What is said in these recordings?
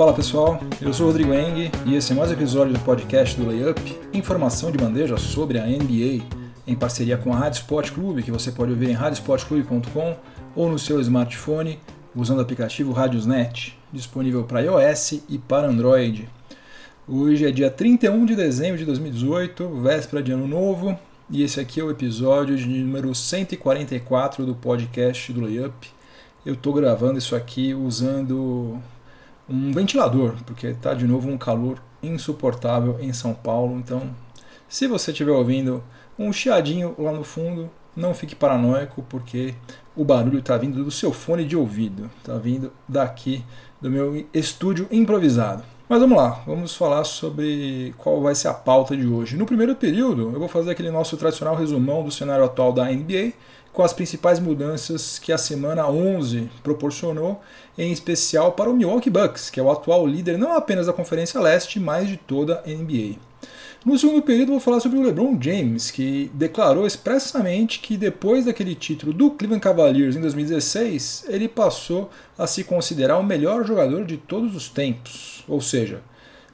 Fala pessoal, eu sou o Rodrigo Eng e esse é mais um episódio do podcast do Layup, informação de bandeja sobre a NBA, em parceria com a Rádio Sport Clube, que você pode ouvir em radiosportclube.com ou no seu smartphone usando o aplicativo Radiosnet, disponível para iOS e para Android. Hoje é dia 31 de dezembro de 2018, véspera de ano novo, e esse aqui é o episódio de número 144 do podcast do Layup. Eu estou gravando isso aqui usando um ventilador, porque está de novo um calor insuportável em São Paulo. Então, se você estiver ouvindo um chiadinho lá no fundo, não fique paranoico, porque o barulho está vindo do seu fone de ouvido, está vindo daqui do meu estúdio improvisado. Mas vamos lá, vamos falar sobre qual vai ser a pauta de hoje. No primeiro período, eu vou fazer aquele nosso tradicional resumão do cenário atual da NBA, com as principais mudanças que a semana 11 proporcionou, em especial para o Milwaukee Bucks, que é o atual líder não apenas da Conferência Leste, mas de toda a NBA. No segundo período, vou falar sobre o LeBron James, que declarou expressamente que depois daquele título do Cleveland Cavaliers em 2016, ele passou a se considerar o melhor jogador de todos os tempos. Ou seja,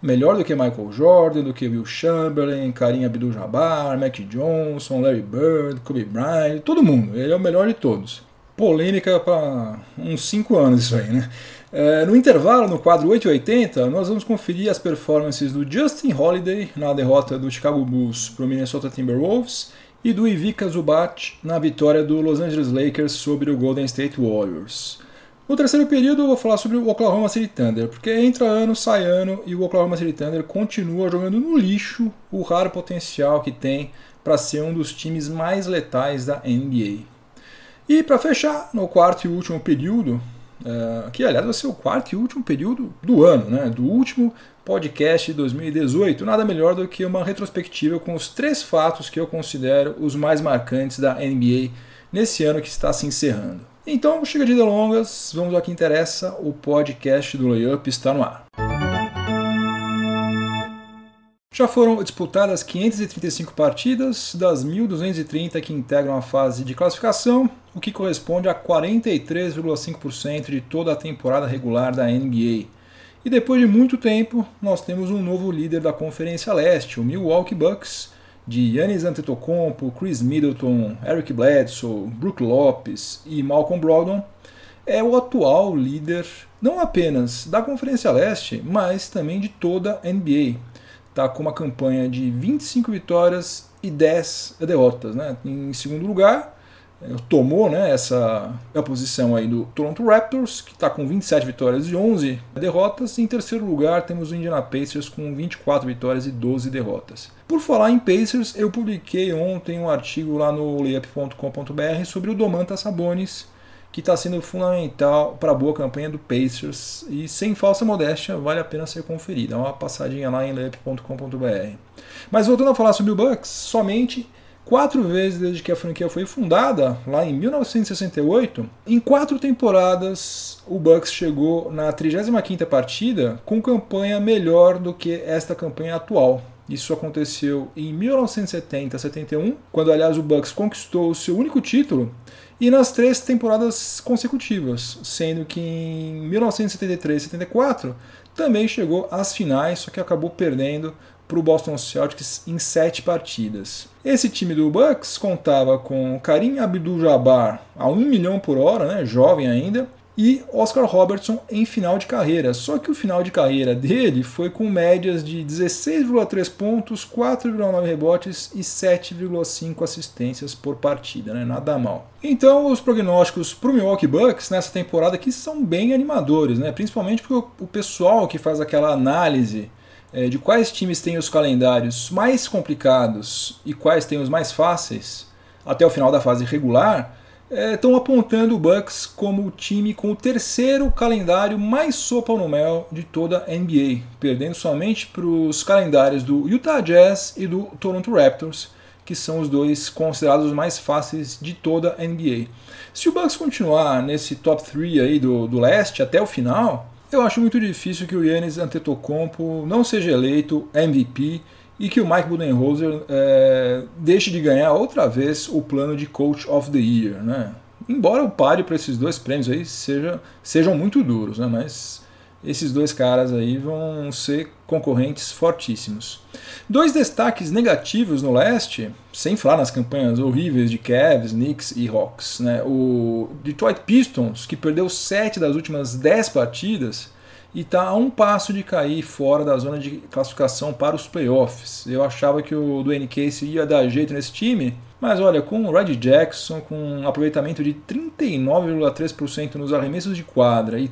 melhor do que Michael Jordan, do que Will Chamberlain, Karim Abdul-Jabbar, Mac Johnson, Larry Bird, Kobe Bryant, todo mundo. Ele é o melhor de todos. Polêmica para uns 5 anos isso aí, né? É, no intervalo, no quadro 880, nós vamos conferir as performances do Justin Holiday na derrota do Chicago Bulls para o Minnesota Timberwolves e do Ivica Zubat na vitória do Los Angeles Lakers sobre o Golden State Warriors. No terceiro período eu vou falar sobre o Oklahoma City Thunder, porque entra ano, sai ano e o Oklahoma City Thunder continua jogando no lixo o raro potencial que tem para ser um dos times mais letais da NBA. E para fechar, no quarto e último período, uh, que aliás vai ser o quarto e último período do ano, né, do último podcast de 2018, nada melhor do que uma retrospectiva com os três fatos que eu considero os mais marcantes da NBA nesse ano que está se encerrando. Então, chega de delongas, vamos ao que interessa, o podcast do Layup está no ar. Já foram disputadas 535 partidas das 1.230 que integram a fase de classificação, o que corresponde a 43,5% de toda a temporada regular da NBA. E depois de muito tempo, nós temos um novo líder da Conferência Leste, o Milwaukee Bucks, de Yannis Antetokounmpo, Chris Middleton, Eric Bledsoe, Brook Lopes e Malcolm Brogdon, é o atual líder não apenas da Conferência Leste, mas também de toda a NBA está com uma campanha de 25 vitórias e 10 derrotas. Né? Em segundo lugar, tomou né, essa a posição aí do Toronto Raptors, que está com 27 vitórias e 11 derrotas. Em terceiro lugar, temos o Indiana Pacers com 24 vitórias e 12 derrotas. Por falar em Pacers, eu publiquei ontem um artigo lá no layup.com.br sobre o Domantas Sabonis, que está sendo fundamental para a boa campanha do Pacers e sem falsa modéstia vale a pena ser conferida. Dá uma passadinha lá em layup.com.br. Mas voltando a falar sobre o Bucks, somente quatro vezes desde que a franquia foi fundada, lá em 1968, em quatro temporadas o Bucks chegou na 35ª partida com campanha melhor do que esta campanha atual. Isso aconteceu em 1970-71, quando aliás o Bucks conquistou o seu único título e nas três temporadas consecutivas, sendo que em 1973 e 74 também chegou às finais, só que acabou perdendo para o Boston Celtics em sete partidas. Esse time do Bucks contava com Karim Abdul-Jabbar a 1 milhão por hora, né, jovem ainda, e Oscar Robertson em final de carreira. Só que o final de carreira dele foi com médias de 16,3 pontos, 4,9 rebotes e 7,5 assistências por partida, né? nada mal. Então os prognósticos para o Milwaukee Bucks nessa temporada aqui são bem animadores, né? principalmente porque o pessoal que faz aquela análise é, de quais times têm os calendários mais complicados e quais têm os mais fáceis até o final da fase regular estão é, apontando o Bucks como o time com o terceiro calendário mais sopa no mel de toda a NBA, perdendo somente para os calendários do Utah Jazz e do Toronto Raptors, que são os dois considerados os mais fáceis de toda a NBA. Se o Bucks continuar nesse top 3 aí do, do leste até o final, eu acho muito difícil que o Yannis Antetokounmpo não seja eleito MVP e que o Mike Budenholzer é, deixe de ganhar outra vez o plano de Coach of the Year. Né? Embora o páreo para esses dois prêmios aí seja, sejam muito duros, né? mas esses dois caras aí vão ser concorrentes fortíssimos. Dois destaques negativos no leste, sem falar nas campanhas horríveis de Cavs, Knicks e Hawks. Né? O Detroit Pistons, que perdeu 7 das últimas 10 partidas e está a um passo de cair fora da zona de classificação para os playoffs. Eu achava que o Dwayne Casey ia dar jeito nesse time, mas olha, com o Red Jackson, com um aproveitamento de 39,3% nos arremessos de quadra e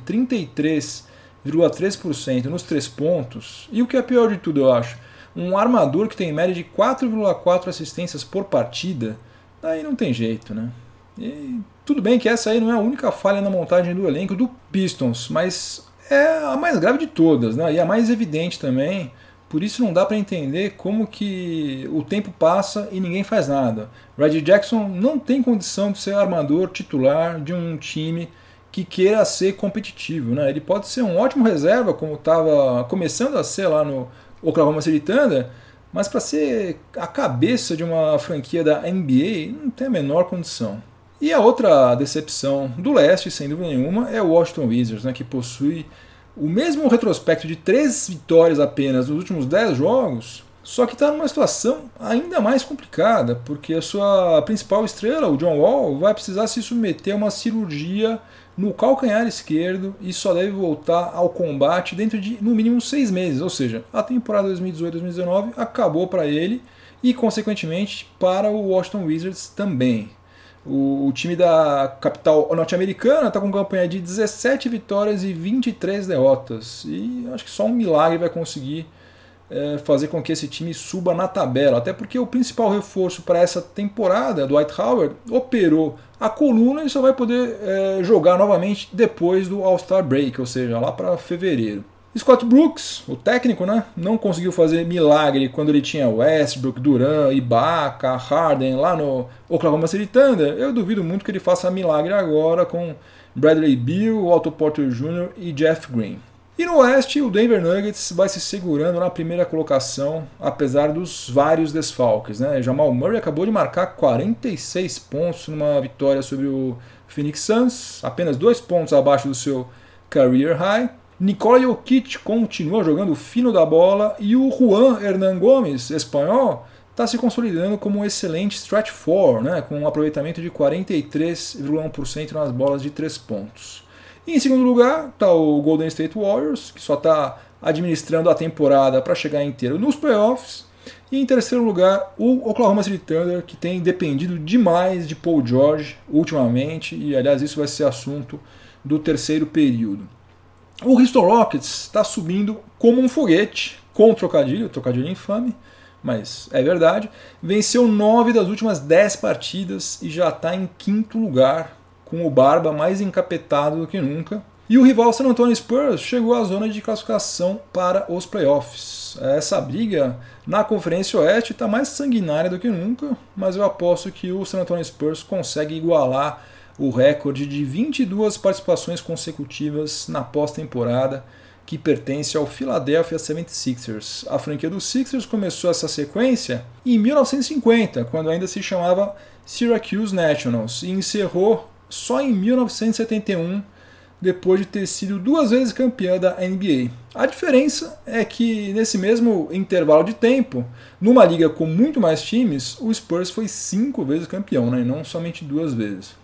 33,3% nos três pontos, e o que é pior de tudo, eu acho, um armador que tem média de 4,4 assistências por partida, aí não tem jeito, né? E tudo bem que essa aí não é a única falha na montagem do elenco do Pistons, mas é a mais grave de todas, né? E a mais evidente também. Por isso não dá para entender como que o tempo passa e ninguém faz nada. Reggie Jackson não tem condição de ser armador titular de um time que queira ser competitivo, né? Ele pode ser um ótimo reserva, como estava começando a ser lá no Oklahoma City Thunder, mas para ser a cabeça de uma franquia da NBA não tem a menor condição. E a outra decepção do leste, sem dúvida nenhuma, é o Washington Wizards, né, que possui o mesmo retrospecto de três vitórias apenas nos últimos dez jogos, só que está numa situação ainda mais complicada, porque a sua principal estrela, o John Wall, vai precisar se submeter a uma cirurgia no calcanhar esquerdo e só deve voltar ao combate dentro de no mínimo seis meses. Ou seja, a temporada 2018-2019 acabou para ele e, consequentemente, para o Washington Wizards também. O, time da capital norte-americana está com campanha de 17 vitórias e 23 derrotas. E acho que só um milagre vai conseguir é, fazer com que esse time suba na tabela. Até porque o principal reforço para essa temporada, Dwight Howard, operou a coluna e só vai poder é, jogar novamente depois do All-Star Break, ou seja, lá para fevereiro. Scott Brooks, o técnico, né, não conseguiu fazer milagre quando ele tinha Westbrook, Duran, Ibaka, Harden lá no Oklahoma City Thunder. Eu duvido muito que ele faça milagre agora com Bradley Beal, Otto Porter Jr. e Jeff Green. E no Oeste, o Denver Nuggets vai se segurando na primeira colocação, apesar dos vários desfalques. Né? Jamal Murray acabou de marcar 46 pontos numa vitória sobre o Phoenix Suns, apenas dois pontos abaixo do seu career high. Nikola Jokic continua jogando fino da bola e o Juan Hernan Gomes, espanhol, está se consolidando como um excelente stretch four, né, com um aproveitamento de 43,1% nas bolas de 3 pontos. E em segundo lugar está o Golden State Warriors, que só está administrando a temporada para chegar inteiro nos playoffs. E em terceiro lugar, o Oklahoma City Thunder, que tem dependido demais de Paul George ultimamente, e aliás isso vai ser assunto do terceiro período. O Houston Rockets está subindo como um foguete, com trocadilho, trocadilho infame, mas é verdade. Venceu nove das últimas dez partidas e já está em quinto lugar, com o Barba mais encapetado do que nunca. E o rival San Antonio Spurs chegou à zona de classificação para os playoffs. Essa briga na Conferência Oeste está mais sanguinária do que nunca, mas eu aposto que o San Antonio Spurs consegue igualar o recorde de 22 participações consecutivas na pós-temporada que pertence ao Philadelphia 76ers. A franquia dos Sixers começou essa sequência em 1950, quando ainda se chamava Syracuse Nationals, e encerrou só em 1971, depois de ter sido duas vezes campeã da NBA. A diferença é que nesse mesmo intervalo de tempo, numa liga com muito mais times, o Spurs foi cinco vezes campeão, né, não somente duas vezes.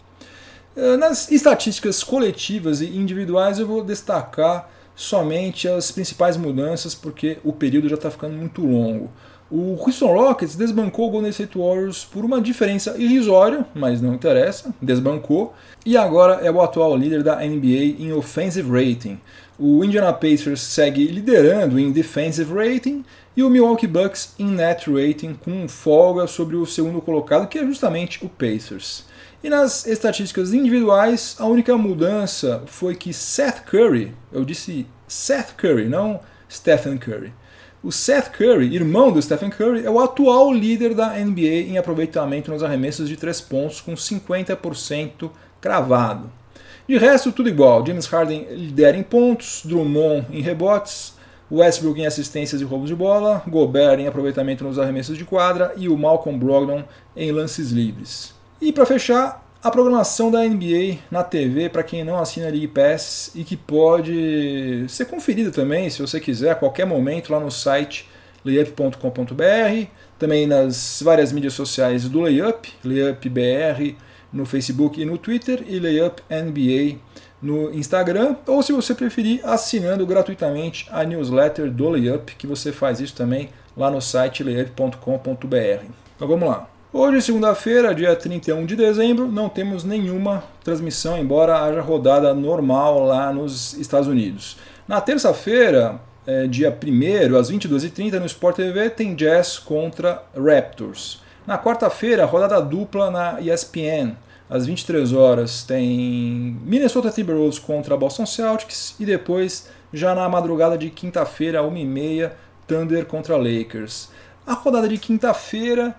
Eh, nas estatísticas coletivas e individuais, eu vou destacar somente as principais mudanças, porque o período já está ficando muito longo. O Houston Rockets desbancou o Golden State Warriors por uma diferença irrisória, mas não interessa, desbancou, e agora é o atual líder da NBA em offensive rating. O Indiana Pacers segue liderando em defensive rating e o Milwaukee Bucks em net rating com folga sobre o segundo colocado, que é justamente o Pacers. E nas estatísticas individuais, a única mudança foi que Seth Curry, eu disse Seth Curry, não Stephen Curry. O Seth Curry, irmão do Stephen Curry, é o atual líder da NBA em aproveitamento nos arremessos de 3 pontos, com 50% cravado. De resto, tudo igual. James Harden lidera em pontos, Drummond em rebotes, Westbrook em assistências e roubos de bola, Gobert em aproveitamento nos arremessos de quadra e o Malcolm Brogdon em lances livres. E para fechar, a programação da NBA na TV para quem não assina a League Pass e que pode ser conferida também, se você quiser, a qualquer momento lá no site layup.com.br, também nas várias mídias sociais do Layup, LayupBR no Facebook e no Twitter e Layup NBA no Instagram, ou se você preferir, assinando gratuitamente a newsletter do Layup, que você faz isso também lá no site layup.com.br. Então vamos lá. Hoje, segunda-feira, dia 31 de dezembro, não temos nenhuma transmissão, embora haja rodada normal lá nos Estados Unidos. Na terça-feira, é, dia 1 às 22h30, no Sport TV, tem Jazz contra Raptors. Na quarta-feira, rodada dupla na ESPN. Às 23 horas tem Minnesota Timberwolves contra Boston Celtics e depois, já na madrugada de quinta-feira, 1h30, Thunder contra Lakers. A rodada de quinta-feira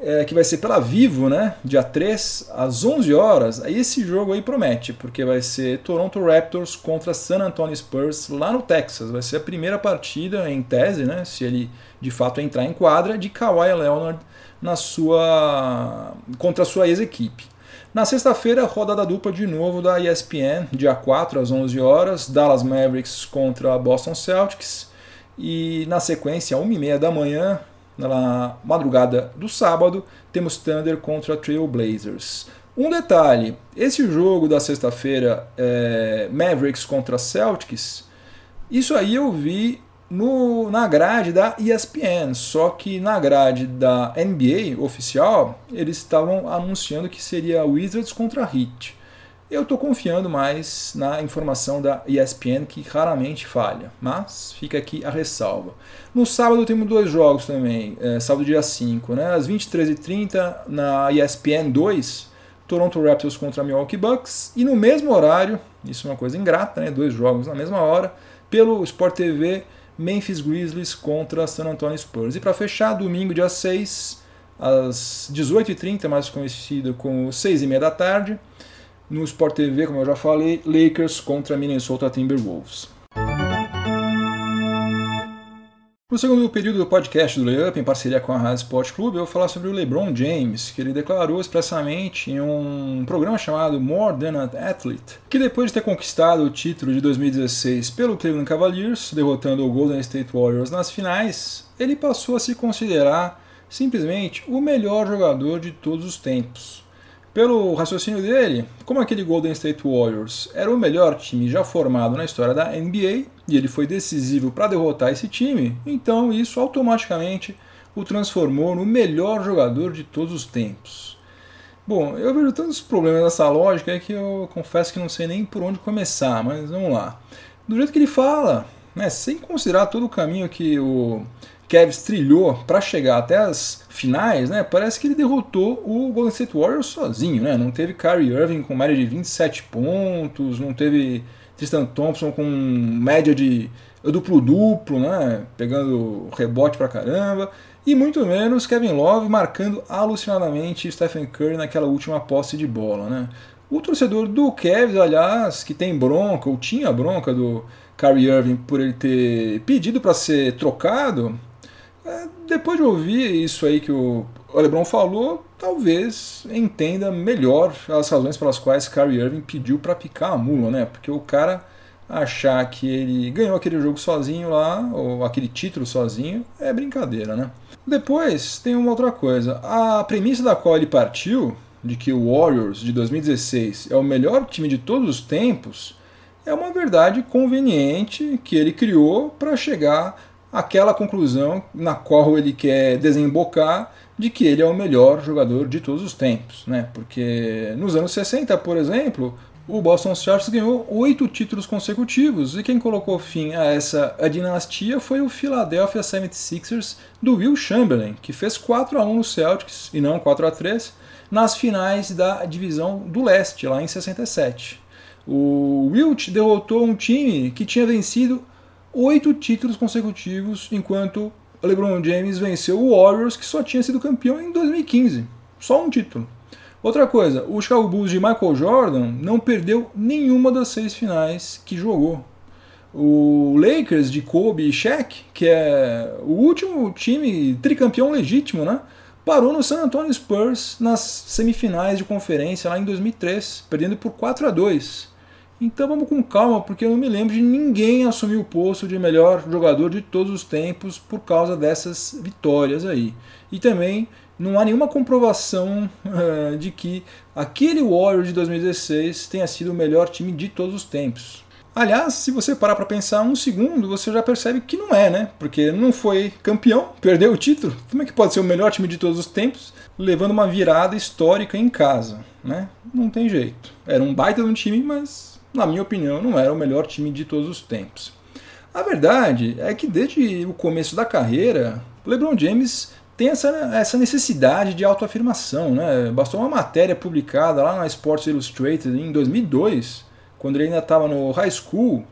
é, que vai ser pela Vivo, né? Dia 3, às 11 horas. Aí esse jogo aí promete, porque vai ser Toronto Raptors contra San Antonio Spurs lá no Texas. Vai ser a primeira partida, em tese, né? Se ele de fato entrar em quadra, de Kawhi Leonard na sua contra a sua ex-equipe. Na sexta-feira, rodada dupla de novo da ESPN, dia 4 às 11 horas, Dallas Mavericks contra Boston Celtics. E na sequência, 1h30 da manhã, na madrugada do sábado, temos Thunder contra Trail Blazers. Um detalhe: esse jogo da sexta-feira, é, Mavericks contra Celtics, isso aí eu vi no, na grade da ESPN, só que na grade da NBA oficial, eles estavam anunciando que seria Wizards contra Heat. Eu estou confiando mais na informação da ESPN, que raramente falha, mas fica aqui a ressalva. No sábado temos dois jogos também, é, sábado dia 5, né? às 23h30 na ESPN 2, Toronto Raptors contra Milwaukee Bucks, e no mesmo horário, isso é uma coisa ingrata, né? dois jogos na mesma hora, pelo Sport TV, Memphis Grizzlies contra San Antonio Spurs. E para fechar, domingo dia 6, às 18h30, mais conhecido como 6h30 da tarde, no Sport TV, como eu já falei, Lakers contra Minnesota Timberwolves. No segundo período do podcast do Layup, em parceria com a Rádio Sport Clube, eu vou falar sobre o LeBron James, que ele declarou expressamente em um programa chamado More Than an Athlete, que depois de ter conquistado o título de 2016 pelo Cleveland Cavaliers, derrotando o Golden State Warriors nas finais, ele passou a se considerar simplesmente o melhor jogador de todos os tempos. Pelo raciocínio dele, como aquele Golden State Warriors era o melhor time já formado na história da NBA e ele foi decisivo para derrotar esse time, então isso automaticamente o transformou no melhor jogador de todos os tempos. Bom, eu vejo tantos problemas nessa lógica que eu confesso que não sei nem por onde começar, mas vamos lá. Do jeito que ele fala, né, sem considerar todo o caminho que o Cavs trilhou para chegar até as finais, né, parece que ele derrotou o Golden State Warriors sozinho, né? Não teve Kyrie Irving com média de 27 pontos, não teve Tristan Thompson com média de duplo-duplo, né? Pegando rebote pra caramba. E muito menos Kevin Love marcando alucinadamente Stephen Curry naquela última posse de bola, né? O torcedor do Cavs, aliás, que tem bronca, ou tinha bronca do Kyrie Irving por ele ter pedido para ser trocado, é, depois de ouvir isso aí que o LeBron falou, talvez entenda melhor as razões pelas quais Kyrie Irving pediu para picar a mula, né? Porque o cara achar que ele ganhou aquele jogo sozinho lá, ou aquele título sozinho, é brincadeira, né? Depois tem uma outra coisa. A premissa da qual ele partiu, de que o Warriors de 2016 é o melhor time de todos os tempos, é uma verdade conveniente que ele criou para chegar aquela conclusão na qual ele quer desembocar de que ele é o melhor jogador de todos os tempos, né? Porque nos anos 60, por exemplo, o Boston Celtics ganhou oito títulos consecutivos e quem colocou fim a essa a dinastia foi o Philadelphia 76ers do Will Chamberlain, que fez 4 a 1 no Celtics e não 4 a 3 nas finais da divisão do leste lá em 67. O Wilt derrotou um time que tinha vencido oito títulos consecutivos, enquanto LeBron James venceu o Warriors, que só tinha sido campeão em 2015. Só um título. Outra coisa, o Chicago Bulls de Michael Jordan não perdeu nenhuma das seis finais que jogou. O Lakers de Kobe e Shaq, que é o último time tricampeão legítimo, né? parou no San Antonio Spurs nas semifinais de conferência lá em 2003, perdendo por 4 a 2. Então vamos com calma, porque eu não me lembro de ninguém assumir o posto de melhor jogador de todos os tempos por causa dessas vitórias aí. E também não há nenhuma comprovação uh, de que aquele Warriors de 2016 tenha sido o melhor time de todos os tempos. Aliás, se você parar para pensar um segundo, você já percebe que não é, né? Porque não foi campeão, perdeu o título. Como é que pode ser o melhor time de todos os tempos, levando uma virada histórica em casa, né? Não tem jeito. Era um baita de um time, mas na minha opinião não era o melhor time de todos os tempos. A verdade é que desde o começo da carreira, LeBron James tem essa, essa necessidade de autoafirmação, né? Bastou uma matéria publicada lá na Sports Illustrated em 2002 quando ele ainda estava no high school,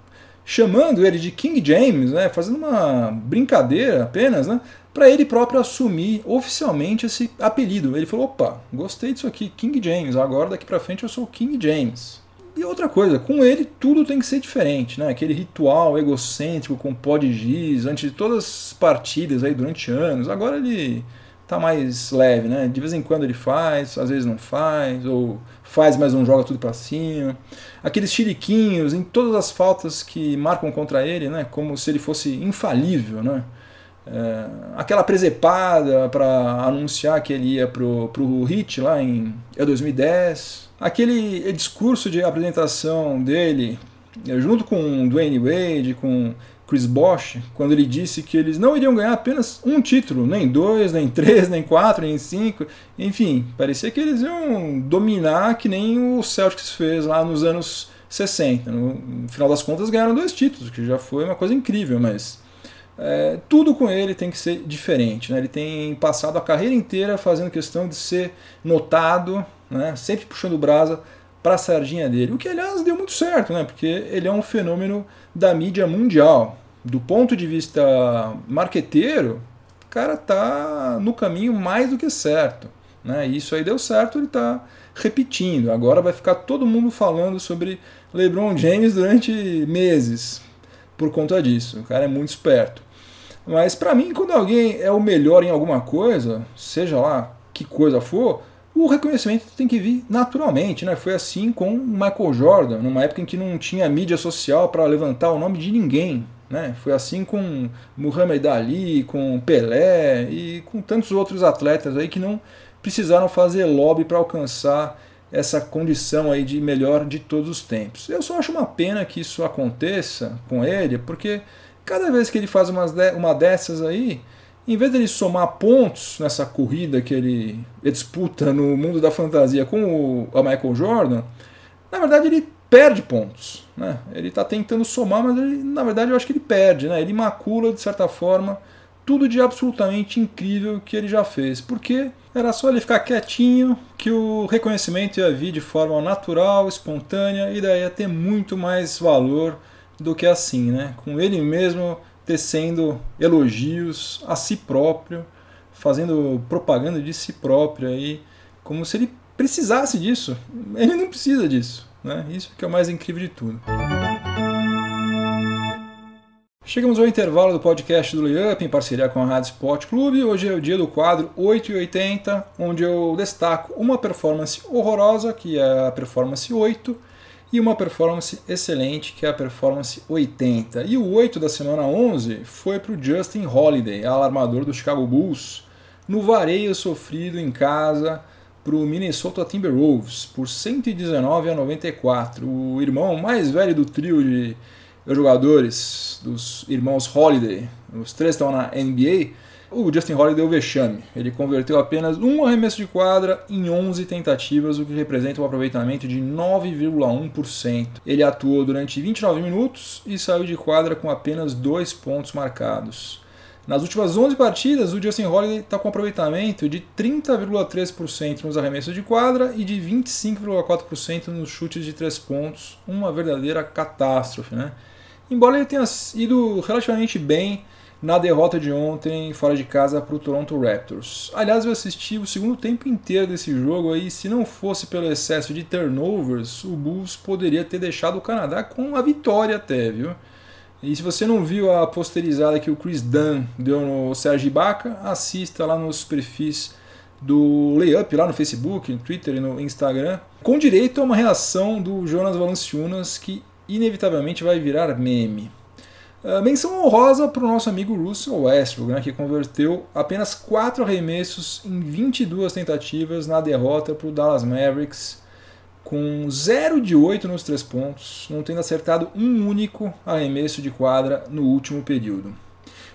chamando ele de King James, né, fazendo uma brincadeira apenas, né, para ele próprio assumir oficialmente esse apelido. Ele falou: opa, gostei disso aqui, King James, agora daqui para frente eu sou King James. E outra coisa, com ele tudo tem que ser diferente, né? Aquele ritual egocêntrico com pó de giz antes de todas as partidas aí durante anos. Agora ele tá mais leve, né? De vez em quando ele faz, às vezes não faz, ou faz, mas não joga tudo para cima. Aqueles chiriquinhos em todas as faltas que marcam contra ele, né? Como se ele fosse infalível, né? É, aquela presepada para anunciar que ele ia pro, pro Hit lá em 2010. Aquele discurso de apresentação dele, junto com Dwayne Wade, com Chris Bosch, quando ele disse que eles não iriam ganhar apenas um título, nem dois, nem três, nem quatro, nem cinco, enfim, parecia que eles iam dominar que nem o Celtics fez lá nos anos 60. No final das contas ganharam dois títulos, que já foi uma coisa incrível, mas é, tudo com ele tem que ser diferente. Né? Ele tem passado a carreira inteira fazendo questão de ser notado, né? sempre puxando brasa para a sardinha dele. O que, aliás, deu muito certo, né? porque ele é um fenômeno da mídia mundial do ponto de vista marqueteiro, o cara tá no caminho mais do que certo. Né? Isso aí deu certo, ele está repetindo. Agora vai ficar todo mundo falando sobre LeBron James durante meses por conta disso. O cara é muito esperto. Mas para mim, quando alguém é o melhor em alguma coisa, seja lá que coisa for, o reconhecimento tem que vir naturalmente, né? Foi assim com Michael Jordan, numa época em que não tinha mídia social para levantar o nome de ninguém. Né? Foi assim com Muhammad Ali, com Pelé e com tantos outros atletas aí que não precisaram fazer lobby para alcançar essa condição aí de melhor de todos os tempos. Eu só acho uma pena que isso aconteça com ele, porque cada vez que ele faz uma dessas aí, em vez dele somar pontos nessa corrida que ele disputa no mundo da fantasia com o Michael Jordan, na verdade ele perde pontos. Né? Ele está tentando somar, mas ele, na verdade eu acho que ele perde. Né? Ele macula, de certa forma, tudo de absolutamente incrível que ele já fez. Porque era só ele ficar quietinho que o reconhecimento ia vir de forma natural, espontânea, e daí ia ter muito mais valor do que assim, né? Com ele mesmo tecendo elogios a si próprio, fazendo propaganda de si próprio aí, como se ele precisasse disso. Ele não precisa disso. Né? Isso que é o mais incrível de tudo. Chegamos ao intervalo do podcast do Layup em parceria com a Rádio Sport Clube. Hoje é o dia do quadro 880, onde eu destaco uma performance horrorosa, que é a performance 8, e uma performance excelente, que é a performance 80. E o 8 da semana 11 foi para o Justin Holiday, alarmador do Chicago Bulls, no vareio sofrido em casa para o Minnesota Timberwolves por 119 a 94. O irmão mais velho do trio de jogadores, dos irmãos Holiday, os três estão na NBA, o Justin Holiday deu vexame. Ele converteu apenas um arremesso de quadra em 11 tentativas, o que representa um aproveitamento de 9,1%. Ele atuou durante 29 minutos e saiu de quadra com apenas dois pontos marcados. Nas últimas 11 partidas, o Justin Holiday está com aproveitamento de 30,3% nos arremessos de quadra e de 25,4% nos chutes de 3 pontos, uma verdadeira catástrofe. Né? Embora ele tenha ido relativamente bem na derrota de ontem fora de casa para o Toronto Raptors. Aliás, eu assisti o segundo tempo inteiro desse jogo aí, se não fosse pelo excesso de turnovers, o Bulls poderia ter deixado o Canadá com a vitória até, viu? E se você não viu a posterizada que o Chris Dunn deu no Sérgio Ibaka, assista lá nos perfis do Layup lá no Facebook, no Twitter e no Instagram, com direito a uma reação do Jonas Valanciunas que inevitavelmente vai virar meme. Uh, menção honrosa para o nosso amigo Russell Westbrook, né, que converteu apenas 4 arremessos em 22 tentativas na derrota para o Dallas Mavericks, com 0 de 8 nos três pontos, não tendo acertado um único arremesso de quadra no último período.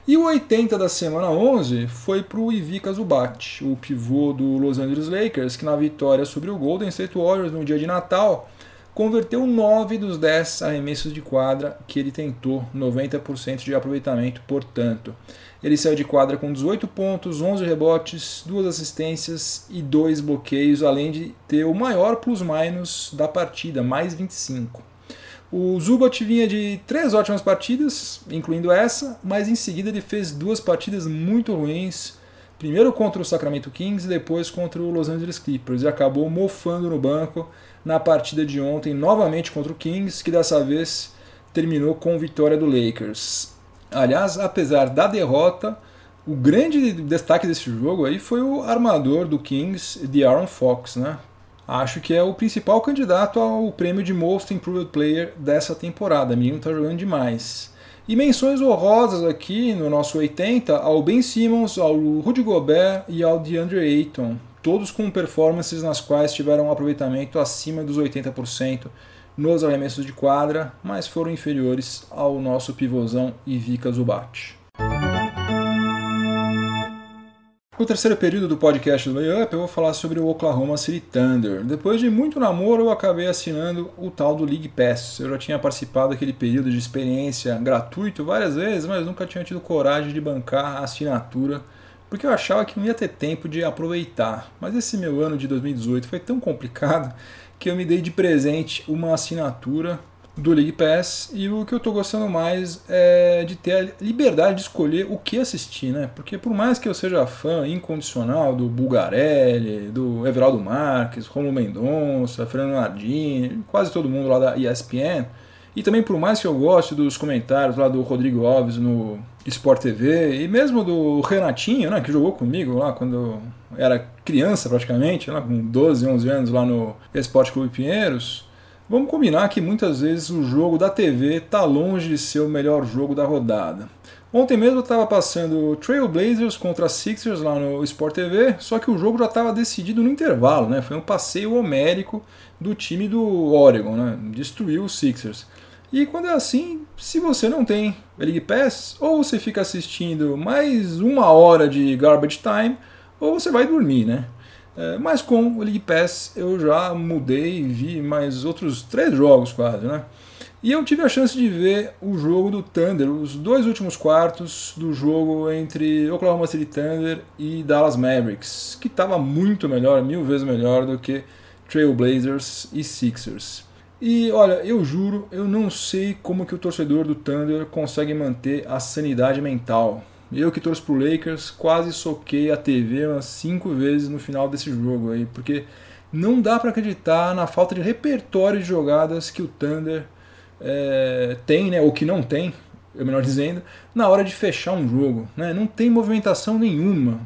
E o 80 da semana 11 foi para o Ivica Zubat, o pivô do Los Angeles Lakers, que na vitória sobre o Golden State Warriors no dia de Natal converteu 9 dos 10 arremessos de quadra que ele tentou, 90% de aproveitamento, portanto. Ele saiu de quadra com 18 pontos, 11 rebotes, 2 assistências e 2 bloqueios, além de ter o maior plus-minus da partida, mais 25. O Zubat vinha de três ótimas partidas, incluindo essa, mas em seguida ele fez duas partidas muito ruins. Primeiro contra o Sacramento Kings e depois contra o Los Angeles Clippers. E acabou mofando no banco na partida de ontem, novamente contra o Kings, que dessa vez terminou com vitória do Lakers. Aliás, apesar da derrota, o grande destaque desse jogo aí foi o armador do Kings, de Aaron Fox, né? Acho que é o principal candidato ao prêmio de Most Improved Player dessa temporada. O menino tá jogando demais. E menções honrosas aqui no nosso 80 ao Ben Simmons, ao Rudy Gobert e ao DeAndre Ayton todos com performances nas quais tiveram um aproveitamento acima dos 80% nos arremessos de quadra, mas foram inferiores ao nosso pivôzão Ivica Zubat. No terceiro período do podcast do Layup, eu vou falar sobre o Oklahoma City Thunder. Depois de muito namoro, eu acabei assinando o tal do League Pass. Eu já tinha participado daquele período de experiência gratuito várias vezes, mas nunca tinha tido coragem de bancar a assinatura porque eu achava que não ia ter tempo de aproveitar. Mas esse meu ano de 2018 foi tão complicado que eu me dei de presente uma assinatura do League Pass e o que eu estou gostando mais é de ter a liberdade de escolher o que assistir, né? Porque por mais que eu seja fã incondicional do Bulgarelli, do Everaldo Marques, Romulo Mendonça, Fernando Nardini, quase todo mundo lá da ESPN, e também por mais que eu goste dos comentários lá do Rodrigo Alves no Sport TV e mesmo do Renatinho, né, que jogou comigo lá quando era criança praticamente, lá com 12, 11 anos lá no Esporte Clube Pinheiros, vamos combinar que muitas vezes o jogo da TV tá longe de ser o melhor jogo da rodada. Ontem mesmo eu estava passando Trailblazers contra Sixers lá no Sport TV, só que o jogo já estava decidido no intervalo, né? Foi um passeio homérico do time do Oregon, né? Destruiu os Sixers. E quando é assim, se você não tem League Pass, ou você fica assistindo mais uma hora de Garbage Time, ou você vai dormir, né? É, mas com o League Pass eu já mudei e vi mais outros três jogos quase, né? E eu tive a chance de ver o jogo do Thunder, os dois últimos quartos do jogo entre Oklahoma City Thunder e Dallas Mavericks, que estava muito melhor, mil vezes melhor do que Trailblazers e Sixers. E olha, eu juro, eu não sei como que o torcedor do Thunder consegue manter a sanidade mental. Eu que torço pro Lakers, quase soquei a TV umas cinco vezes no final desse jogo aí, porque não dá para acreditar na falta de repertório de jogadas que o Thunder é, tem, né, ou que não tem, eu melhor dizendo, na hora de fechar um jogo. Né? Não tem movimentação nenhuma.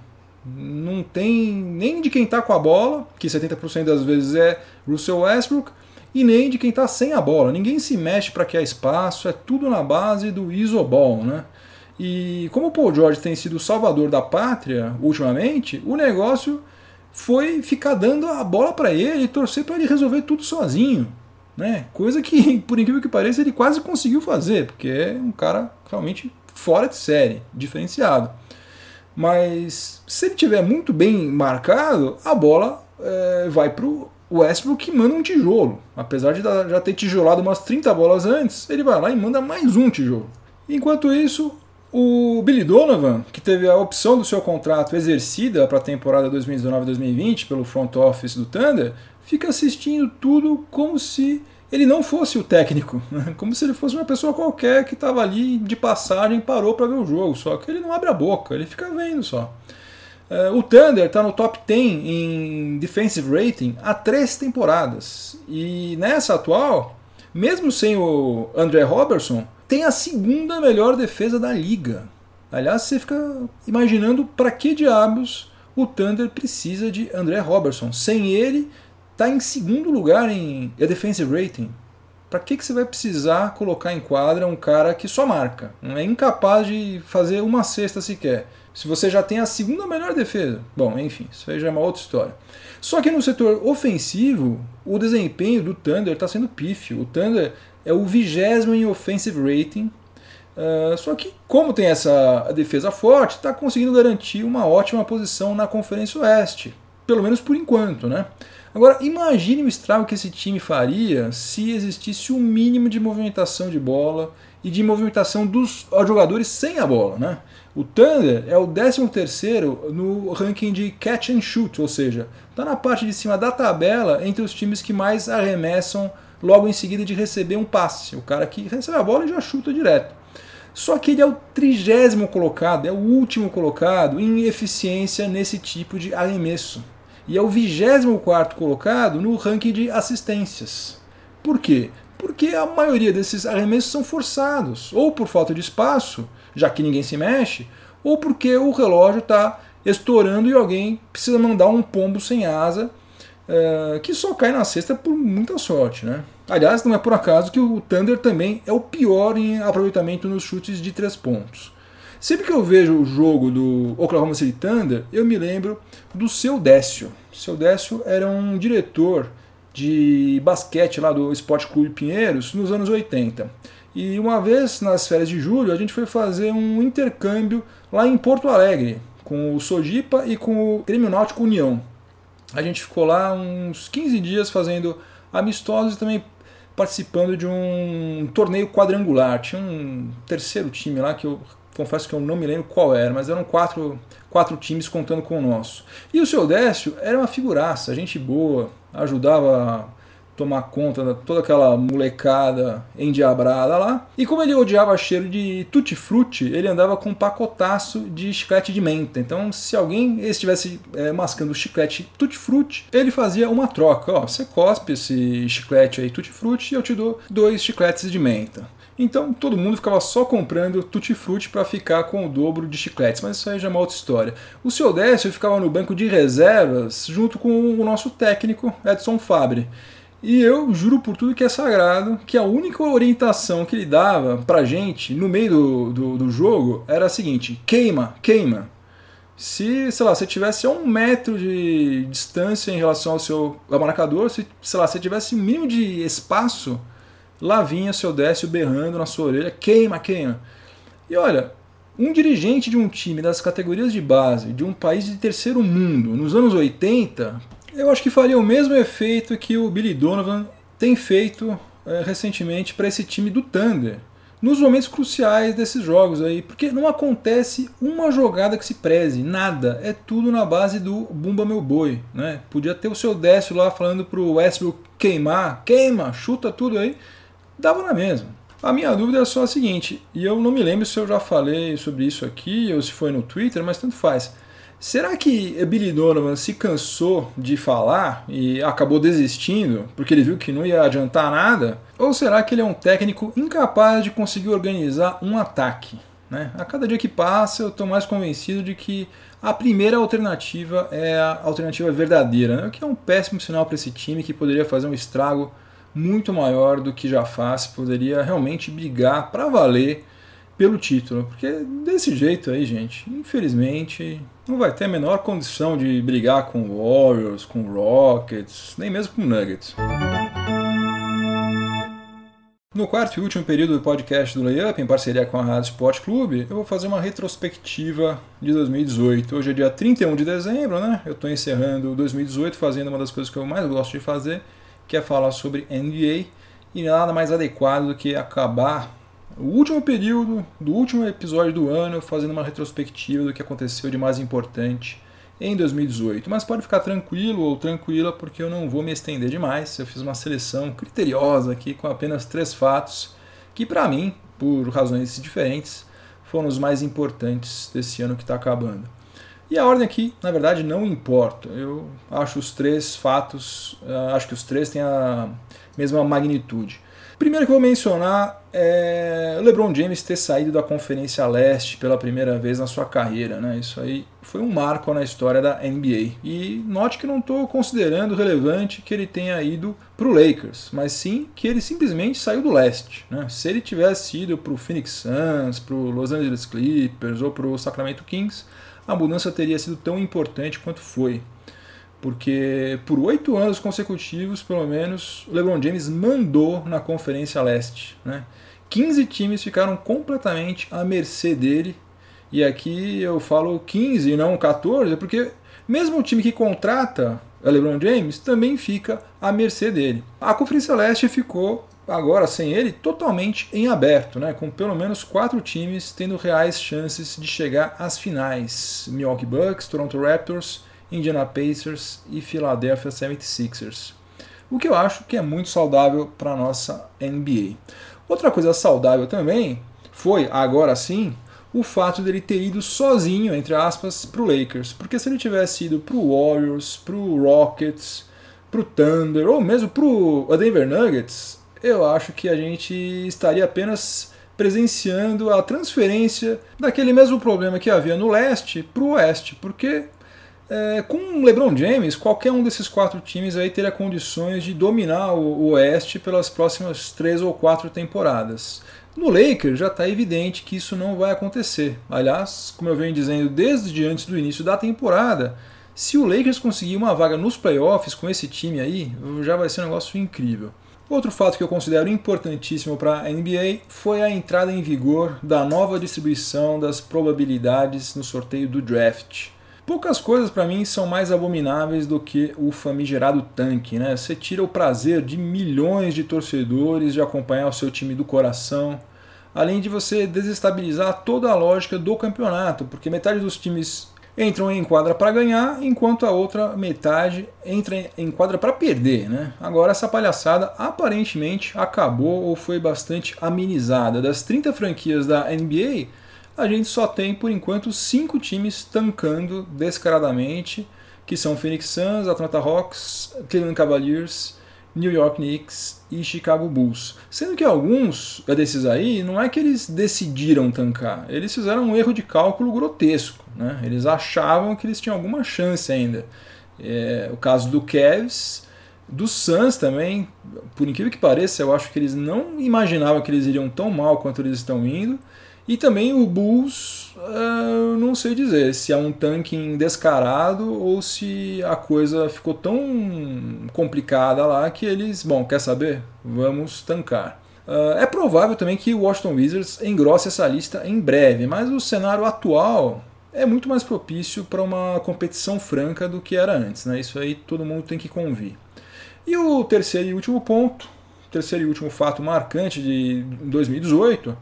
Não tem nem de quem tá com a bola, que 70% das vezes é Russell Westbrook, e nem de quem está sem a bola. Ninguém se mexe para criar espaço, é tudo na base do isoball, né? E como o Paul George tem sido o salvador da pátria ultimamente, o negócio foi ficar dando a bola para ele e torcer para ele resolver tudo sozinho. Né? Coisa que, por incrível que pareça, ele quase conseguiu fazer, porque é um cara realmente fora de série, diferenciado. Mas se ele tiver muito bem marcado, a bola é, vai para o Westbrook manda um tijolo. Apesar de já ter tijolado umas 30 bolas antes, ele vai lá e manda mais um tijolo. Enquanto isso, o Billy Donovan, que teve a opção do seu contrato exercida para a temporada 2019-2020 pelo front office do Thunder, fica assistindo tudo como se ele não fosse o técnico, né? como se ele fosse uma pessoa qualquer que estava ali de passagem parou para ver o jogo. Só que ele não abre a boca, ele fica vendo só. Uh, o Thunder está no top 10 em defensive rating há três temporadas. E nessa atual, mesmo sem o André Robertson, tem a segunda melhor defesa da liga. Aliás, você fica imaginando para que diabos o o Thunder precisa de André Robertson. Sem ele, está em segundo lugar em defensive rating. Para que, que você vai precisar colocar em quadra um cara que só marca? É incapaz de fazer uma cesta sequer. Se você já tem a segunda melhor defesa. Bom, enfim, isso aí já é uma outra história. Só que no setor ofensivo, o desempenho do Thunder está sendo pífio. O Thunder é o vigésimo em offensive rating. Uh, só que, como tem essa defesa forte, está conseguindo garantir uma ótima posição na Conferência Oeste. Pelo menos por enquanto, né? Agora, imagine o estrago que esse time faria se existisse o um mínimo de movimentação de bola e de movimentação dos jogadores sem a bola. Né? O Thunder é o 13º no ranking de catch and shoot, ou seja, está na parte de cima da tabela entre os times que mais arremessam logo em seguida de receber um passe. O cara que recebe a bola e já chuta direto. Só que ele é o trigésimo colocado, é o último colocado em eficiência nesse tipo de arremesso e é o 24 colocado no ranking de assistências. Por quê? Porque a maioria desses arremessos são forçados, ou por falta de espaço, já que ninguém se mexe, ou porque o relógio está estourando e alguém precisa mandar um pombo sem asa uh, que só cai na cesta por muita sorte. Né? Aliás, não é por acaso que o Thunder também é o pior em aproveitamento nos chutes de três pontos. Sempre que eu vejo o jogo do Oklahoma City Thunder, eu me lembro do seu Décio. Seu Décio era um diretor de basquete lá do Esporte Clube Pinheiros nos anos 80. E uma vez nas férias de julho a gente foi fazer um intercâmbio lá em Porto Alegre com o Sojipa e com o Grêmio Náutico União. A gente ficou lá uns 15 dias fazendo amistosos e também participando de um torneio quadrangular. Tinha um terceiro time lá que eu confesso que eu não me lembro qual era, mas eram quatro, quatro times contando com o nosso. E o seu Décio era uma figuraça, gente boa, ajudava tomar conta de toda aquela molecada endiabrada lá. E como ele odiava cheiro de tutti-frutti, ele andava com um pacotaço de chiclete de menta. Então, se alguém estivesse é, mascando chiclete tutti-frutti, ele fazia uma troca. Ó, você cospe esse chiclete aí tutti-frutti e eu te dou dois chicletes de menta. Então todo mundo ficava só comprando tutti-frutti para ficar com o dobro de chicletes, mas isso aí já é uma outra história. O seu Décio ficava no banco de reservas junto com o nosso técnico Edson Fabre. E eu juro por tudo que é sagrado que a única orientação que ele dava pra gente no meio do, do, do jogo era a seguinte: queima, queima. Se, sei lá, você tivesse um metro de distância em relação ao seu marcador, se, sei lá, você tivesse mínimo de espaço, Lá vinha seu Décio berrando na sua orelha: queima, queima. E olha, um dirigente de um time das categorias de base de um país de terceiro mundo nos anos 80, eu acho que faria o mesmo efeito que o Billy Donovan tem feito é, recentemente para esse time do Thunder. Nos momentos cruciais desses jogos aí, porque não acontece uma jogada que se preze, nada, é tudo na base do Bumba Meu Boi, né? Podia ter o seu Décio lá falando pro Westbrook queimar, queima, chuta tudo aí, dava na mesma. A minha dúvida é só a seguinte, e eu não me lembro se eu já falei sobre isso aqui ou se foi no Twitter, mas tanto faz. Será que Billy Donovan se cansou de falar e acabou desistindo porque ele viu que não ia adiantar nada? Ou será que ele é um técnico incapaz de conseguir organizar um ataque? Né? A cada dia que passa, eu estou mais convencido de que a primeira alternativa é a alternativa verdadeira, né? o que é um péssimo sinal para esse time que poderia fazer um estrago muito maior do que já faz, poderia realmente brigar para valer pelo título, porque desse jeito aí, gente, infelizmente não vai ter a menor condição de brigar com Warriors, com Rockets, nem mesmo com Nuggets. No quarto e último período do podcast do Layup, em parceria com a Rádio Sport Clube, eu vou fazer uma retrospectiva de 2018. Hoje é dia 31 de dezembro, né? Eu estou encerrando 2018 fazendo uma das coisas que eu mais gosto de fazer, que é falar sobre NBA e nada mais adequado do que acabar o último período do último episódio do ano fazendo uma retrospectiva do que aconteceu de mais importante em 2018. Mas pode ficar tranquilo ou tranquila porque eu não vou me estender demais. Eu fiz uma seleção criteriosa aqui com apenas três fatos que para mim, por razões diferentes, foram os mais importantes desse ano que está acabando. E a ordem aqui, na verdade, não importa. Eu acho os três fatos, eh, acho que os três têm a mesma magnitude. Primeiro que eu vou mencionar é o LeBron James ter saído da Conferência Leste pela primeira vez na sua carreira. Né? Isso aí foi um marco na história da NBA. E note que não estou considerando relevante que ele tenha ido para o Lakers, mas sim que ele simplesmente saiu do leste. Né? Se ele tivesse ido para o Phoenix Suns, para o Los Angeles Clippers ou para o Sacramento Kings, a mudança teria sido tão importante quanto foi porque por oito anos consecutivos, pelo menos, o LeBron James mandou na Conferência Leste. Né? 15 times ficaram completamente à mercê dele, e aqui eu falo 15 e não 14, porque mesmo o time que contrata o LeBron James também fica à mercê dele. A Conferência Leste ficou agora sem ele totalmente em aberto, né? com pelo menos quatro times tendo reais chances de chegar às finais: Milwaukee Bucks, Toronto Raptors Indiana Pacers e Philadelphia 76ers. O que eu acho que é muito saudável para a nossa NBA. Outra coisa saudável também foi, agora sim, o fato dele ter ido sozinho, entre aspas, para o Lakers. Porque se ele tivesse ido para o Warriors, para o Rockets, para o Thunder ou mesmo para o Denver Nuggets, eu acho que a gente estaria apenas presenciando a transferência daquele mesmo problema que havia no leste para o oeste, porque é, com o LeBron James, qualquer um desses quatro times aí teria condições de dominar o, Oeste pelas próximas três ou quatro temporadas. No Lakers já está evidente que isso não vai acontecer. Aliás, como eu venho dizendo desde antes do início da temporada, se o Lakers conseguir uma vaga nos playoffs com esse time aí, já vai ser um negócio incrível. Outro fato que eu considero importantíssimo para a NBA foi a entrada em vigor da nova distribuição das probabilidades no sorteio do draft. Poucas coisas para mim são mais abomináveis do que o famigerado tanque, né? Você tira o prazer de milhões de torcedores de acompanhar o seu time do coração, além de você desestabilizar toda a lógica do campeonato, porque metade dos times entram em quadra para ganhar, enquanto a outra metade entra em quadra para perder, né? Agora essa palhaçada aparentemente acabou ou foi bastante amenizada. Das 30 franquias da NBA, a gente só tem por enquanto cinco times tancando descaradamente, que são Phoenix Suns, Atlanta Hawks, Cleveland Cavaliers, New York Knicks e Chicago Bulls. Sendo que alguns desses aí não é que eles decidiram tancar, eles fizeram um erro de cálculo grotesco. Né? Eles achavam que eles tinham alguma chance ainda. É, o caso do Cavs, do Suns também, por incrível que pareça, eu acho que eles não imaginavam que eles iriam tão mal quanto eles estão indo. E também o Bulls, uh, não sei dizer se é um tanking descarado ou se a coisa ficou tão complicada lá que eles, bom, quer saber? Vamos tancar. Uh, é provável também que o Washington Wizards engrosse essa lista em breve, mas o cenário atual é muito mais propício para uma competição franca do que era antes, né? Isso aí todo mundo tem que convir. E o terceiro e último ponto, terceiro e último fato marcante de 2018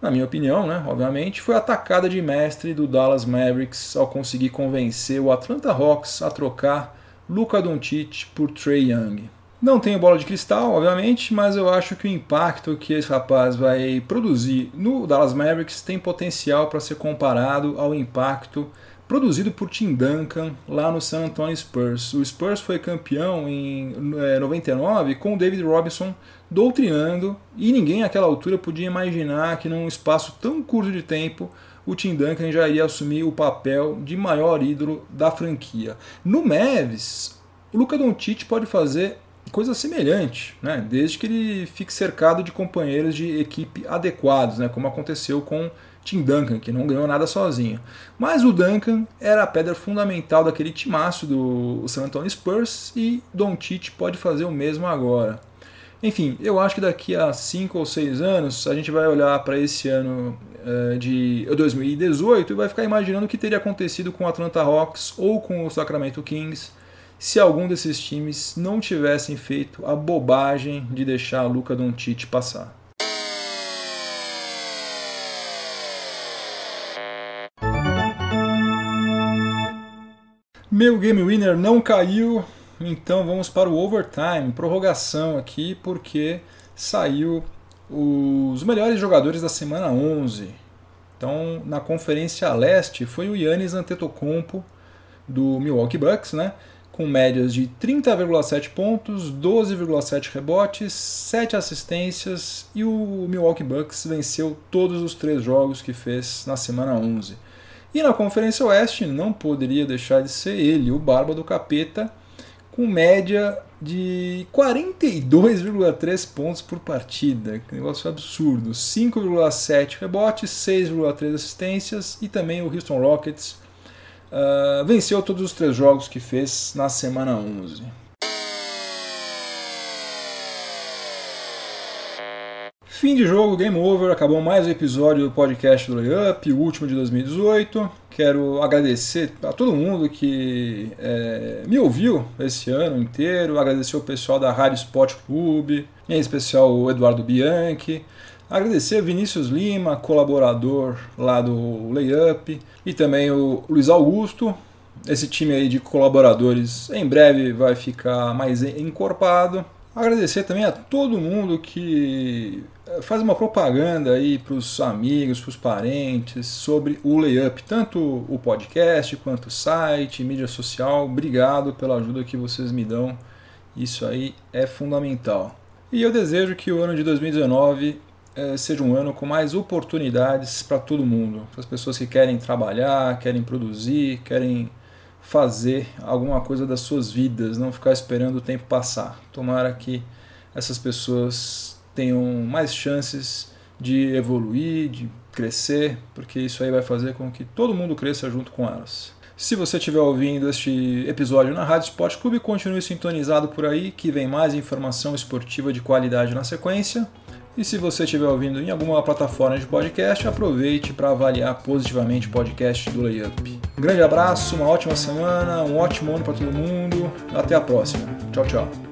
na minha opinião, né, obviamente, foi atacada de mestre do Dallas Mavericks ao conseguir convencer o Atlanta Hawks a trocar Luka Doncic por Trey Young. Não tenho bola de cristal, obviamente, mas eu acho que o impacto que esse rapaz vai produzir no Dallas Mavericks tem potencial para ser comparado ao impacto produzido por Tim Duncan lá no San Antonio Spurs. O Spurs foi campeão em é, 99 com o David Robinson doutrinando e ninguém naquela altura podia imaginar que num espaço tão curto de tempo o Tim Duncan já iria assumir o papel de maior ídolo da franquia. No Mavs, o Luca Doncic pode fazer coisa semelhante, né? desde que ele fique cercado de companheiros de equipe adequados, né? como aconteceu com Tim Duncan, que não ganhou nada sozinho. Mas o Duncan era a pedra fundamental daquele timaço do San Antonio Spurs e Don Tite pode fazer o mesmo agora. Enfim, eu acho que daqui a 5 ou 6 anos a gente vai olhar para esse ano uh, de 2018 e vai ficar imaginando o que teria acontecido com o Atlanta Hawks ou com o Sacramento Kings se algum desses times não tivessem feito a bobagem de deixar a Luca Doncic passar. Meu game winner não caiu, então vamos para o overtime, prorrogação aqui, porque saiu os melhores jogadores da semana 11. Então, na Conferência Leste foi o Yannis Antetokounmpo do Milwaukee Bucks, né? com médias de 30,7 pontos, 12,7 rebotes, 7 assistências e o Milwaukee Bucks venceu todos os três jogos que fez na semana 11. E na Conferência Oeste não poderia deixar de ser ele, o Barba do Capeta, com média de 42,3 pontos por partida. Que negócio absurdo. 5,7 rebotes, 6,3 assistências e também o Houston Rockets uh, venceu todos os três jogos que fez na semana 11. Fim de jogo, game over, acabou mais um episódio do podcast do Layup, o último de 2018. Quero agradecer a todo mundo que é, me ouviu esse ano inteiro, agradecer o pessoal da Rádio Sport Clube, em especial o Eduardo Bianchi, agradecer Vinícius Lima, colaborador lá do Layup, e também o Luiz Augusto. Esse time aí de colaboradores em breve vai ficar mais encorpado. Agradecer também a todo mundo que eh, faz uma propaganda aí para os amigos, para os parentes sobre o Layup, tanto o podcast quanto o site, mídia social. Obrigado pela ajuda que vocês me dão. Isso aí é fundamental. E eu desejo que o ano de 2019 eh, seja um ano com mais oportunidades para todo mundo, para as pessoas que querem trabalhar, querem produzir, querem fazer alguma coisa das suas vidas, não ficar esperando o tempo passar. Tomara que essas pessoas tenham mais chances de evoluir, de crescer, porque isso aí vai fazer com que todo mundo cresça junto com elas. Se você estiver ouvindo este episódio na Rádio Sport Clube, continue sintonizado por aí, que vem mais informação esportiva de qualidade na sequência. E se você estiver ouvindo em alguma plataforma de podcast, aproveite para avaliar positivamente o podcast do Layup. Um grande abraço, uma ótima semana, um ótimo ano para todo mundo. Até a próxima. Tchau, tchau.